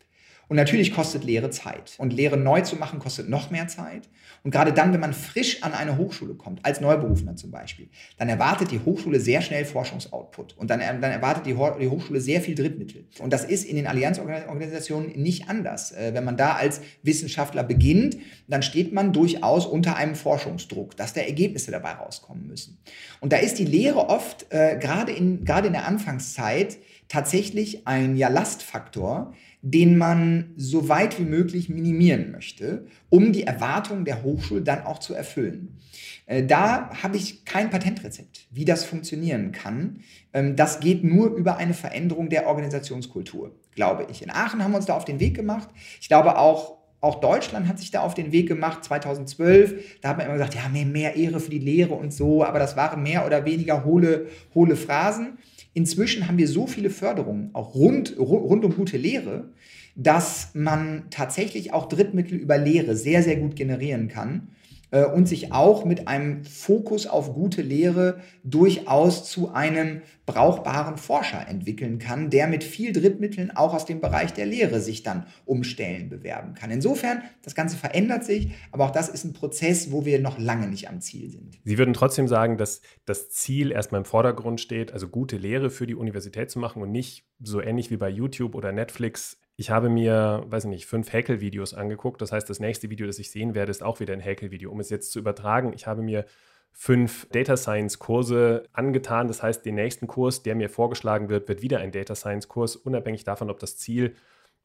Speaker 3: Und natürlich kostet Lehre Zeit. Und Lehre neu zu machen, kostet noch mehr Zeit. Und gerade dann, wenn man frisch an eine Hochschule kommt, als Neuberufener zum Beispiel, dann erwartet die Hochschule sehr schnell Forschungsoutput. Und dann, dann erwartet die, die, Hochschule sehr viel Drittmittel. Und das ist in den Allianzorganisationen nicht anders. Äh, wenn man da als Wissenschaftler beginnt, dann steht man durchaus unter einem Forschungsdruck, dass da Ergebnisse dabei rauskommen müssen. Und da ist die Lehre oft, äh, gerade, in, in der Anfangszeit, tatsächlich ein ja, Lastfaktor, den man so weit wie möglich minimieren möchte, um die Erwartungen der Hochschule dann auch zu erfüllen. Äh, da habe ich kein Patentrezept, wie das funktionieren kann. Ähm, das geht nur über eine Veränderung der Organisationskultur, glaube ich. In Aachen haben wir uns da auf den Weg gemacht. Ich glaube auch, auch Deutschland hat sich da auf den Weg gemacht, 2012. Da hat man immer gesagt, ja, mehr, mehr Ehre für die Lehre und so, aber das waren mehr oder weniger hohle, hohle Phrasen. Inzwischen haben wir so viele Förderungen, auch rund, rund um gute Lehre, dass man tatsächlich auch Drittmittel über Lehre sehr, sehr gut generieren kann. Äh, und sich auch mit einem Fokus auf gute Lehre durchaus zu einem brauchbaren Forscher entwickeln kann, der mit viel Drittmitteln auch aus dem Bereich der Lehre sich dann um Stellen bewerben kann. Insofern, das Ganze verändert sich, aber auch das ist ein Prozess, wo wir noch lange nicht am Ziel sind.
Speaker 1: Sie würden trotzdem sagen, dass das Ziel erstmal im Vordergrund steht, also gute Lehre für die Universität zu machen und nicht so ähnlich wie bei YouTube oder Netflix ich habe mir, weiß ich nicht, fünf Häkelvideos angeguckt. Das heißt, das nächste Video, das ich sehen werde, ist auch wieder ein Häkelvideo. Um es jetzt zu übertragen, ich habe mir fünf Data Science Kurse angetan. Das heißt, den nächsten Kurs, der mir vorgeschlagen wird, wird wieder ein Data Science Kurs, unabhängig davon, ob das Ziel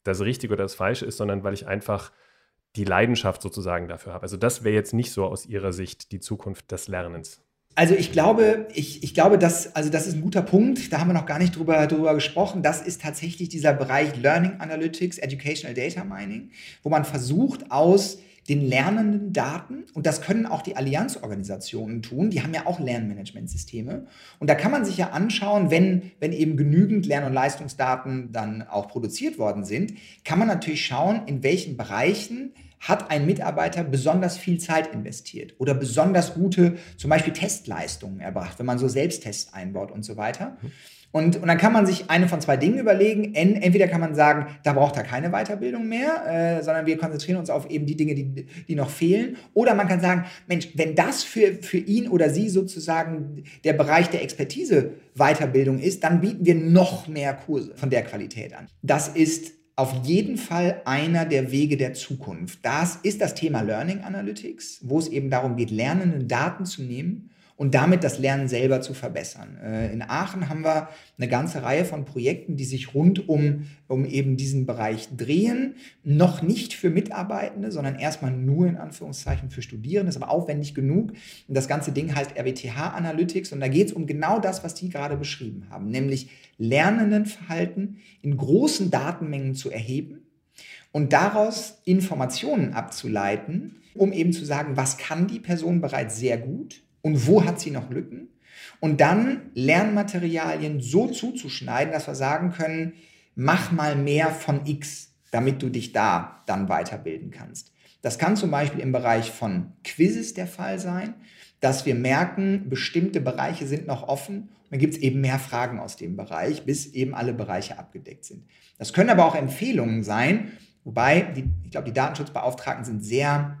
Speaker 1: das Richtige oder das Falsche ist, sondern weil ich einfach die Leidenschaft sozusagen dafür habe. Also das wäre jetzt nicht so aus Ihrer Sicht die Zukunft des Lernens.
Speaker 3: Also ich glaube, ich, ich glaube, dass, also das ist ein guter Punkt, da haben wir noch gar nicht drüber, drüber gesprochen. Das ist tatsächlich dieser Bereich Learning Analytics, Educational Data Mining, wo man versucht, aus den lernenden Daten, und das können auch die Allianzorganisationen tun, die haben ja auch Lernmanagementsysteme. Und da kann man sich ja anschauen, wenn, wenn eben genügend Lern- und Leistungsdaten dann auch produziert worden sind, kann man natürlich schauen, in welchen Bereichen hat ein Mitarbeiter besonders viel Zeit investiert oder besonders gute, zum Beispiel Testleistungen erbracht, wenn man so Selbsttests einbaut und so weiter. Und, und dann kann man sich eine von zwei Dingen überlegen. Entweder kann man sagen, da braucht er keine Weiterbildung mehr, äh, sondern wir konzentrieren uns auf eben die Dinge, die, die noch fehlen. Oder man kann sagen, Mensch, wenn das für, für ihn oder sie sozusagen der Bereich der Expertise Weiterbildung ist, dann bieten wir noch mehr Kurse von der Qualität an. Das ist auf jeden Fall einer der Wege der Zukunft. Das ist das Thema Learning Analytics, wo es eben darum geht, lernende Daten zu nehmen und damit das Lernen selber zu verbessern. Äh, in Aachen haben wir eine ganze Reihe von Projekten, die sich rund um, um eben diesen Bereich drehen. Noch nicht für Mitarbeitende, sondern erstmal nur in Anführungszeichen für Studierende, ist aber aufwendig genug. Und das ganze Ding heißt RWTH Analytics und da geht es um genau das, was die gerade beschrieben haben, nämlich Lernendenverhalten in großen Datenmengen zu erheben und daraus Informationen abzuleiten, um eben zu sagen, was kann die Person bereits sehr gut und wo hat sie noch Lücken? Und dann Lernmaterialien so zuzuschneiden, dass wir sagen können, mach mal mehr von X, damit du dich da dann weiterbilden kannst. Das kann zum Beispiel im Bereich von Quizzes der Fall sein, dass wir merken, bestimmte Bereiche sind noch offen. Und dann gibt es eben mehr Fragen aus dem Bereich, bis eben alle Bereiche abgedeckt sind. Das können aber auch Empfehlungen sein, wobei die, ich glaube, die Datenschutzbeauftragten sind sehr,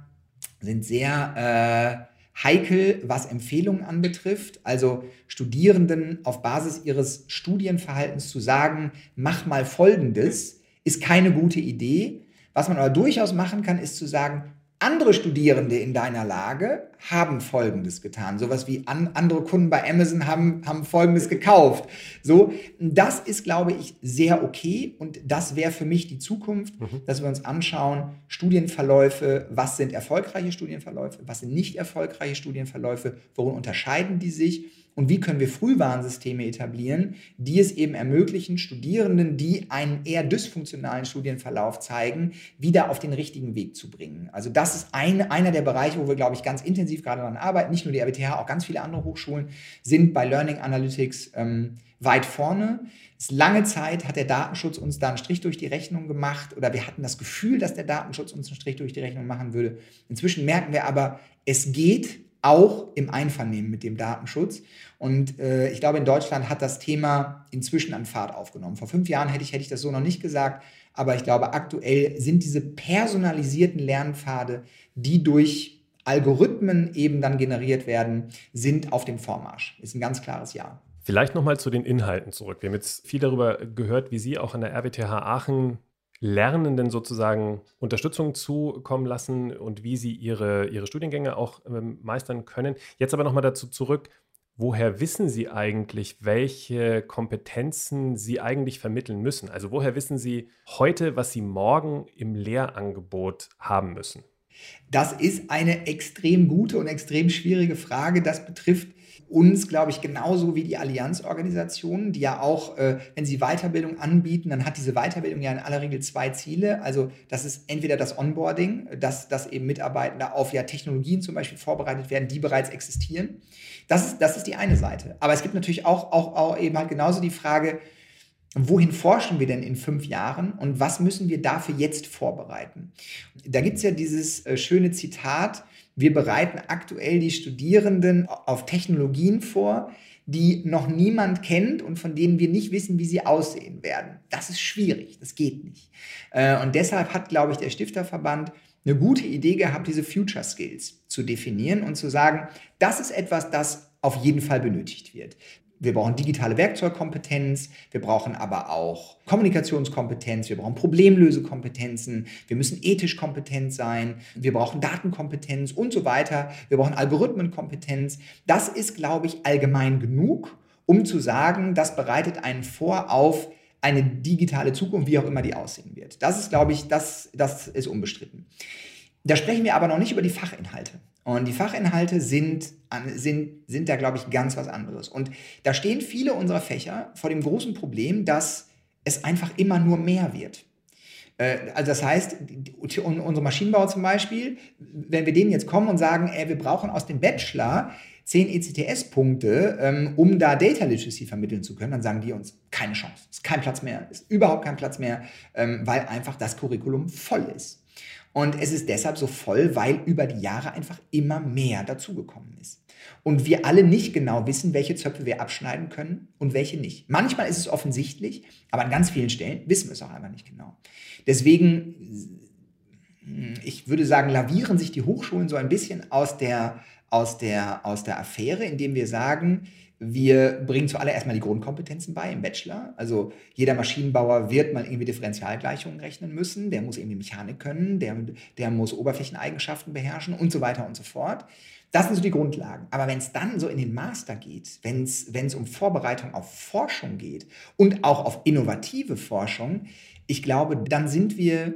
Speaker 3: sind sehr äh, heikel, was Empfehlungen anbetrifft. Also Studierenden auf Basis ihres Studienverhaltens zu sagen, mach mal Folgendes, ist keine gute Idee. Was man aber durchaus machen kann, ist zu sagen, andere Studierende in deiner Lage haben Folgendes getan. Sowas wie an, andere Kunden bei Amazon haben, haben Folgendes gekauft. So, das ist, glaube ich, sehr okay und das wäre für mich die Zukunft, mhm. dass wir uns anschauen, Studienverläufe, was sind erfolgreiche Studienverläufe, was sind nicht erfolgreiche Studienverläufe, worin unterscheiden die sich und wie können wir Frühwarnsysteme etablieren, die es eben ermöglichen, Studierenden, die einen eher dysfunktionalen Studienverlauf zeigen, wieder auf den richtigen Weg zu bringen. Also das ist ein, einer der Bereiche, wo wir, glaube ich, ganz intensiv gerade daran arbeiten. Nicht nur die RWTH, auch ganz viele andere Hochschulen sind bei Learning Analytics ähm, weit vorne. Lange Zeit hat der Datenschutz uns da einen Strich durch die Rechnung gemacht oder wir hatten das Gefühl, dass der Datenschutz uns einen Strich durch die Rechnung machen würde. Inzwischen merken wir aber, es geht auch im Einvernehmen mit dem Datenschutz. Und äh, ich glaube, in Deutschland hat das Thema inzwischen an Fahrt aufgenommen. Vor fünf Jahren hätte ich, hätte ich das so noch nicht gesagt, aber ich glaube, aktuell sind diese personalisierten Lernpfade, die durch Algorithmen eben dann generiert werden, sind auf dem Vormarsch. Ist ein ganz klares Ja.
Speaker 1: Vielleicht nochmal zu den Inhalten zurück. Wir haben jetzt viel darüber gehört, wie Sie auch an der RWTH Aachen Lernenden sozusagen Unterstützung zukommen lassen und wie sie ihre, ihre Studiengänge auch ähm, meistern können. Jetzt aber nochmal dazu zurück, woher wissen Sie eigentlich, welche Kompetenzen Sie eigentlich vermitteln müssen? Also woher wissen Sie heute, was Sie morgen im Lehrangebot haben müssen?
Speaker 3: Das ist eine extrem gute und extrem schwierige Frage. Das betrifft uns, glaube ich, genauso wie die Allianzorganisationen, die ja auch, äh, wenn sie Weiterbildung anbieten, dann hat diese Weiterbildung ja in aller Regel zwei Ziele. Also das ist entweder das Onboarding, dass, dass eben Mitarbeitende auf ja Technologien zum Beispiel vorbereitet werden, die bereits existieren. Das ist, das ist die eine Seite. Aber es gibt natürlich auch, auch, auch eben halt genauso die Frage, wohin forschen wir denn in fünf Jahren und was müssen wir dafür jetzt vorbereiten? Da gibt es ja dieses äh, schöne Zitat, wir bereiten aktuell die Studierenden auf Technologien vor, die noch niemand kennt und von denen wir nicht wissen, wie sie aussehen werden. Das ist schwierig, das geht nicht. Äh, und deshalb hat, glaube ich, der Stifterverband eine gute Idee gehabt, diese Future Skills zu definieren und zu sagen, das ist etwas, das auf jeden Fall benötigt wird. Wir brauchen digitale Werkzeugkompetenz, wir brauchen aber auch Kommunikationskompetenz, wir brauchen Problemlösekompetenzen, wir müssen ethisch kompetent sein, wir brauchen Datenkompetenz und so weiter, wir brauchen Algorithmenkompetenz. Das ist, glaube ich, allgemein genug, um zu sagen, das bereitet einen vor auf eine digitale Zukunft, wie auch immer die aussehen wird. Das ist, glaube ich, das, das ist unbestritten. Da sprechen wir aber noch nicht über die Fachinhalte. Und die Fachinhalte sind, sind, sind da, glaube ich, ganz was anderes. Und da stehen viele unserer Fächer vor dem großen Problem, dass es einfach immer nur mehr wird. Äh, also das heißt, unsere Maschinenbauer zum Beispiel, wenn wir denen jetzt kommen und sagen, ey, wir brauchen aus dem Bachelor 10 ECTS-Punkte, ähm, um da Data Literacy vermitteln zu können, dann sagen die uns, keine Chance, ist kein Platz mehr, ist überhaupt kein Platz mehr, ähm, weil einfach das Curriculum voll ist. Und es ist deshalb so voll, weil über die Jahre einfach immer mehr dazugekommen ist. Und wir alle nicht genau wissen, welche Zöpfe wir abschneiden können und welche nicht. Manchmal ist es offensichtlich, aber an ganz vielen Stellen wissen wir es auch einfach nicht genau. Deswegen, ich würde sagen, lavieren sich die Hochschulen so ein bisschen aus der, aus der, aus der Affäre, indem wir sagen, wir bringen zuallererst mal die Grundkompetenzen bei im Bachelor. Also jeder Maschinenbauer wird mal irgendwie Differentialgleichungen rechnen müssen, der muss irgendwie Mechanik können, der, der muss Oberflächeneigenschaften beherrschen und so weiter und so fort. Das sind so die Grundlagen. Aber wenn es dann so in den Master geht, wenn es um Vorbereitung auf Forschung geht und auch auf innovative Forschung, ich glaube, dann sind wir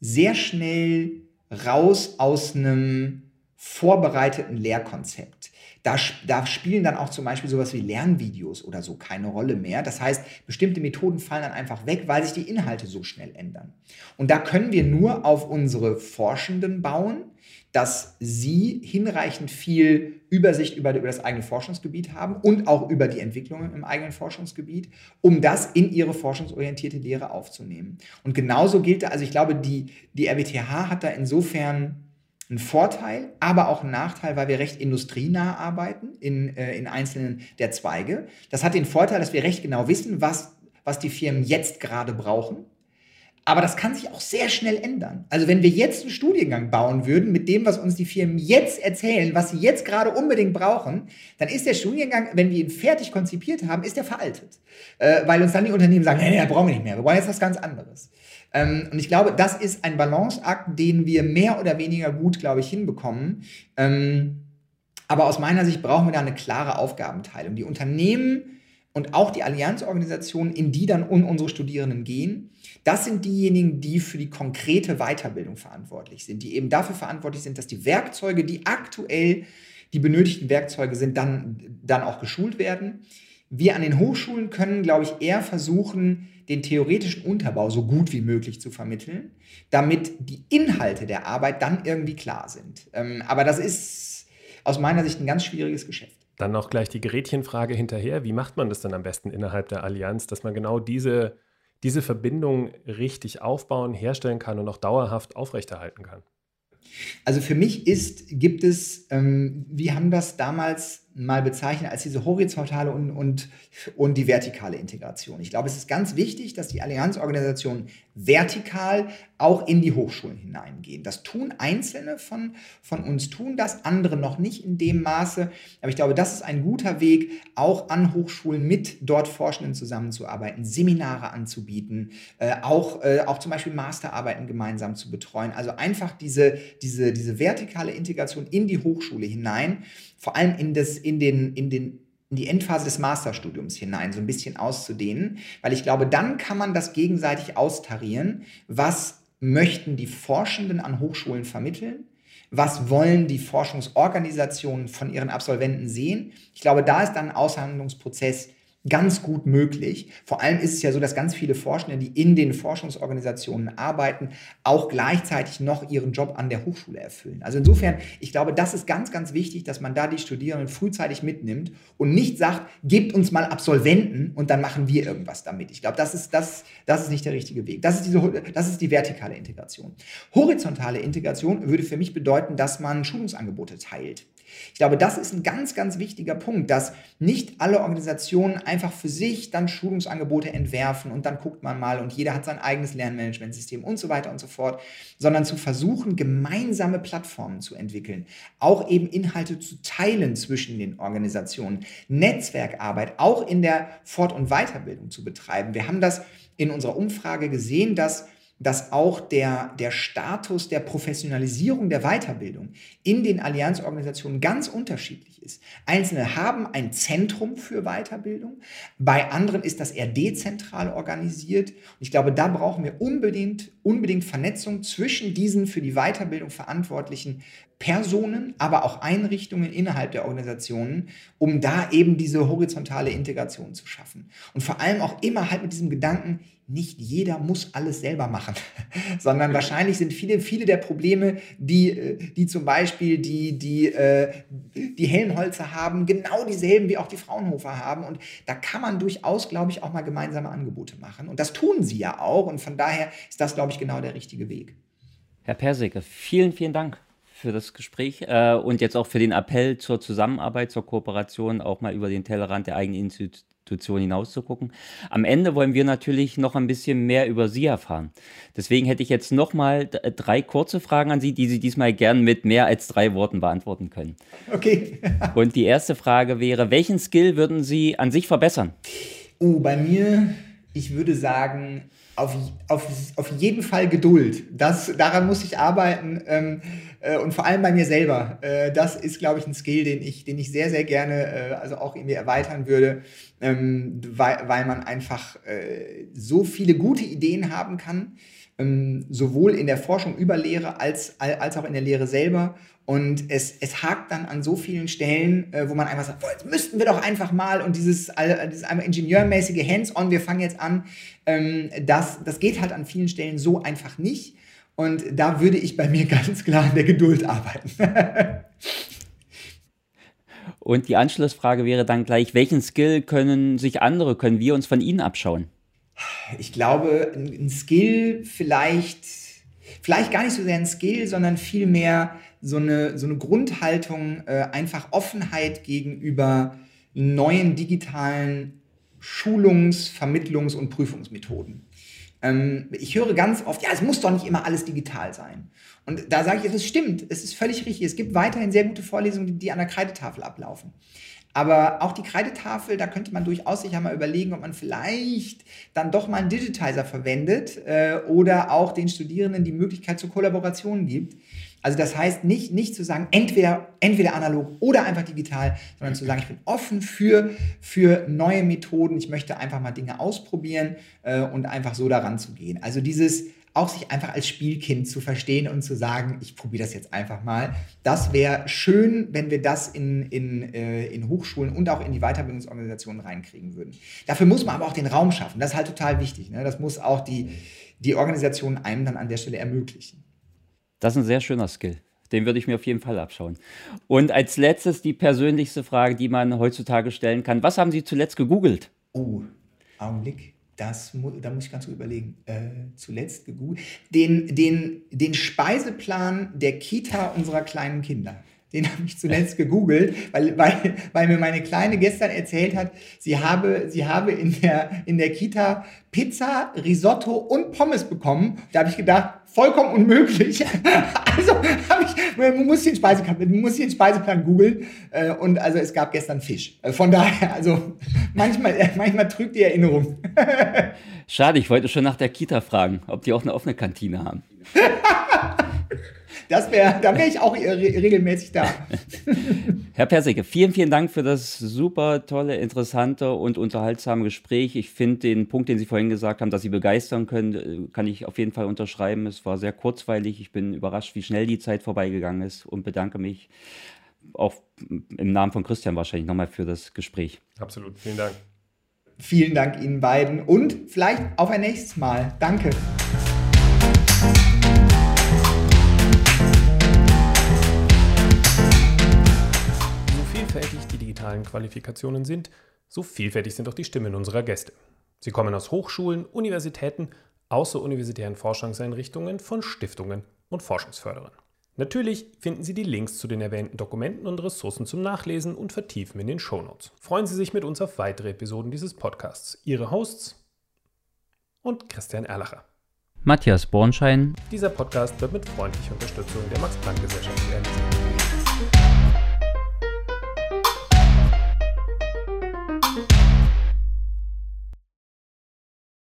Speaker 3: sehr schnell raus aus einem vorbereiteten Lehrkonzept. Da, da spielen dann auch zum Beispiel sowas wie Lernvideos oder so keine Rolle mehr. Das heißt, bestimmte Methoden fallen dann einfach weg, weil sich die Inhalte so schnell ändern. Und da können wir nur auf unsere Forschenden bauen, dass sie hinreichend viel Übersicht über, über das eigene Forschungsgebiet haben und auch über die Entwicklungen im eigenen Forschungsgebiet, um das in ihre forschungsorientierte Lehre aufzunehmen. Und genauso gilt da, also ich glaube, die, die RWTH hat da insofern ein Vorteil, aber auch ein Nachteil, weil wir recht industrienah arbeiten in, äh, in einzelnen der Zweige. Das hat den Vorteil, dass wir recht genau wissen, was, was die Firmen jetzt gerade brauchen. Aber das kann sich auch sehr schnell ändern. Also wenn wir jetzt einen Studiengang bauen würden mit dem, was uns die Firmen jetzt erzählen, was sie jetzt gerade unbedingt brauchen, dann ist der Studiengang, wenn wir ihn fertig konzipiert haben, ist er veraltet. Äh, weil uns dann die Unternehmen sagen, nee, nee, brauchen wir nicht mehr, wir wollen jetzt was ganz anderes. Ähm, und ich glaube, das ist ein Balanceakt, den wir mehr oder weniger gut, glaube ich, hinbekommen. Ähm, aber aus meiner Sicht brauchen wir da eine klare Aufgabenteilung. Die Unternehmen und auch die Allianzorganisationen, in die dann unsere Studierenden gehen, das sind diejenigen, die für die konkrete Weiterbildung verantwortlich sind, die eben dafür verantwortlich sind, dass die Werkzeuge, die aktuell die benötigten Werkzeuge sind, dann, dann auch geschult werden. Wir an den Hochschulen können, glaube ich, eher versuchen, den theoretischen Unterbau so gut wie möglich zu vermitteln, damit die Inhalte der Arbeit dann irgendwie klar sind. Ähm, aber das ist aus meiner Sicht ein ganz schwieriges Geschäft.
Speaker 1: Dann noch gleich die Gerätchenfrage hinterher. Wie macht man das dann am besten innerhalb der Allianz, dass man genau diese, diese Verbindung richtig aufbauen, herstellen kann und auch dauerhaft aufrechterhalten kann?
Speaker 3: Also für mich ist, gibt es, ähm, wir haben das damals mal bezeichnen als diese horizontale und, und, und die vertikale Integration. Ich glaube, es ist ganz wichtig, dass die Allianzorganisationen vertikal auch in die Hochschulen hineingehen. Das tun Einzelne von, von uns, tun das, andere noch nicht in dem Maße. Aber ich glaube, das ist ein guter Weg, auch an Hochschulen mit dort Forschenden zusammenzuarbeiten, Seminare anzubieten, äh, auch, äh, auch zum Beispiel Masterarbeiten gemeinsam zu betreuen. Also einfach diese, diese, diese vertikale Integration in die Hochschule hinein vor allem in, das, in, den, in, den, in die Endphase des Masterstudiums hinein so ein bisschen auszudehnen, weil ich glaube, dann kann man das gegenseitig austarieren. Was möchten die Forschenden an Hochschulen vermitteln? Was wollen die Forschungsorganisationen von ihren Absolventen sehen? Ich glaube, da ist dann ein Aushandlungsprozess, ganz gut möglich. Vor allem ist es ja so, dass ganz viele Forschende, die in den Forschungsorganisationen arbeiten, auch gleichzeitig noch ihren Job an der Hochschule erfüllen. Also insofern, ich glaube, das ist ganz, ganz wichtig, dass man da die Studierenden frühzeitig mitnimmt und nicht sagt, gebt uns mal Absolventen und dann machen wir irgendwas damit. Ich glaube, das ist, das, das ist nicht der richtige Weg. Das ist, diese, das ist die vertikale Integration. Horizontale Integration würde für mich bedeuten, dass man Schulungsangebote teilt. Ich glaube, das ist ein ganz, ganz wichtiger Punkt, dass nicht alle Organisationen einfach für sich dann Schulungsangebote entwerfen und dann guckt man mal und jeder hat sein eigenes Lernmanagementsystem und so weiter und so fort, sondern zu versuchen, gemeinsame Plattformen zu entwickeln, auch eben Inhalte zu teilen zwischen den Organisationen, Netzwerkarbeit auch in der Fort- und Weiterbildung zu betreiben. Wir haben das in unserer Umfrage gesehen, dass dass auch der, der Status der Professionalisierung der Weiterbildung in den Allianzorganisationen ganz unterschiedlich ist. Einzelne haben ein Zentrum für Weiterbildung, bei anderen ist das eher dezentral organisiert. Und ich glaube, da brauchen wir unbedingt, unbedingt Vernetzung zwischen diesen für die Weiterbildung verantwortlichen Personen, aber auch Einrichtungen innerhalb der Organisationen, um da eben diese horizontale Integration zu schaffen. Und vor allem auch immer halt mit diesem Gedanken, nicht jeder muss alles selber machen, sondern wahrscheinlich sind viele, viele der Probleme, die, äh, die zum Beispiel die, die, äh, die Helmholtzer haben, genau dieselben wie auch die Fraunhofer haben. Und da kann man durchaus, glaube ich, auch mal gemeinsame Angebote machen. Und das tun sie ja auch. Und von daher ist das, glaube ich, genau der richtige Weg.
Speaker 2: Herr Persicke, vielen, vielen Dank für das Gespräch äh, und jetzt auch für den Appell zur Zusammenarbeit, zur Kooperation, auch mal über den Tellerrand der eigenen Institu Institution hinauszugucken. Am Ende wollen wir natürlich noch ein bisschen mehr über Sie erfahren. Deswegen hätte ich jetzt noch mal drei kurze Fragen an Sie, die Sie diesmal gern mit mehr als drei Worten beantworten können.
Speaker 3: Okay.
Speaker 2: Und die erste Frage wäre, welchen Skill würden Sie an sich verbessern?
Speaker 3: Oh, bei mir, ich würde sagen, auf, auf, auf jeden Fall Geduld. Das, daran muss ich arbeiten. Ähm, äh, und vor allem bei mir selber. Äh, das ist, glaube ich, ein Skill, den ich, den ich sehr, sehr gerne äh, also auch irgendwie erweitern würde, ähm, weil, weil man einfach äh, so viele gute Ideen haben kann, ähm, sowohl in der Forschung über Lehre als, als auch in der Lehre selber. Und es, es hakt dann an so vielen Stellen, äh, wo man einfach sagt, boah, jetzt müssten wir doch einfach mal und dieses, dieses einmal ingenieurmäßige Hands-on, wir fangen jetzt an, ähm, das, das geht halt an vielen Stellen so einfach nicht. Und da würde ich bei mir ganz klar an der Geduld arbeiten.
Speaker 2: Und die Anschlussfrage wäre dann gleich, welchen Skill können sich andere, können wir uns von Ihnen abschauen?
Speaker 3: Ich glaube, ein Skill vielleicht, vielleicht gar nicht so sehr ein Skill, sondern vielmehr so eine, so eine Grundhaltung, äh, einfach Offenheit gegenüber neuen digitalen Schulungs-, Vermittlungs- und Prüfungsmethoden. Ähm, ich höre ganz oft, ja, es muss doch nicht immer alles digital sein. Und da sage ich, es stimmt, es ist völlig richtig. Es gibt weiterhin sehr gute Vorlesungen, die an der Kreidetafel ablaufen. Aber auch die Kreidetafel, da könnte man durchaus sich ja mal überlegen, ob man vielleicht dann doch mal einen Digitizer verwendet äh, oder auch den Studierenden die Möglichkeit zur Kollaboration gibt. Also das heißt nicht, nicht zu sagen, entweder, entweder analog oder einfach digital, sondern zu sagen, ich bin offen für, für neue Methoden, ich möchte einfach mal Dinge ausprobieren äh, und einfach so daran zu gehen. Also dieses auch sich einfach als Spielkind zu verstehen und zu sagen, ich probiere das jetzt einfach mal. Das wäre schön, wenn wir das in, in, äh, in Hochschulen und auch in die Weiterbildungsorganisationen reinkriegen würden. Dafür muss man aber auch den Raum schaffen. Das ist halt total wichtig. Ne? Das muss auch die, die Organisation einem dann an der Stelle ermöglichen.
Speaker 2: Das ist ein sehr schöner Skill. Den würde ich mir auf jeden Fall abschauen. Und als letztes die persönlichste Frage, die man heutzutage stellen kann. Was haben Sie zuletzt gegoogelt?
Speaker 3: Oh, Augenblick. Das, da muss ich ganz gut überlegen. Äh, zuletzt gegoogelt. Den, den, den Speiseplan der Kita unserer kleinen Kinder. Den habe ich zuletzt gegoogelt, weil, weil, weil mir meine Kleine gestern erzählt hat, sie habe, sie habe in, der, in der Kita Pizza, Risotto und Pommes bekommen. Da habe ich gedacht, vollkommen unmöglich. also habe ich, man muss den Speiseplan, man muss den Speiseplan googeln. Äh, und also es gab gestern Fisch. Äh, von daher, also manchmal, manchmal trügt die Erinnerung.
Speaker 2: Schade, ich wollte schon nach der Kita fragen, ob die auch eine offene Kantine haben.
Speaker 3: Das wäre, da wäre ich auch re regelmäßig da.
Speaker 2: Herr Persicke, vielen, vielen Dank für das super tolle, interessante und unterhaltsame Gespräch. Ich finde den Punkt, den Sie vorhin gesagt haben, dass Sie begeistern können, kann ich auf jeden Fall unterschreiben. Es war sehr kurzweilig. Ich bin überrascht, wie schnell die Zeit vorbeigegangen ist und bedanke mich auch im Namen von Christian wahrscheinlich nochmal für das Gespräch.
Speaker 1: Absolut, vielen Dank.
Speaker 3: Vielen Dank Ihnen beiden und vielleicht auf ein nächstes Mal. Danke.
Speaker 1: Digitalen Qualifikationen sind, so vielfältig sind auch die Stimmen unserer Gäste. Sie kommen aus Hochschulen, Universitäten, außeruniversitären Forschungseinrichtungen, von Stiftungen und Forschungsförderern. Natürlich finden Sie die Links zu den erwähnten Dokumenten und Ressourcen zum Nachlesen und Vertiefen in den Shownotes. Freuen Sie sich mit uns auf weitere Episoden dieses Podcasts. Ihre Hosts und Christian Erlacher.
Speaker 2: Matthias Bornschein.
Speaker 1: Dieser Podcast wird mit freundlicher Unterstützung der Max-Planck-Gesellschaft realisiert.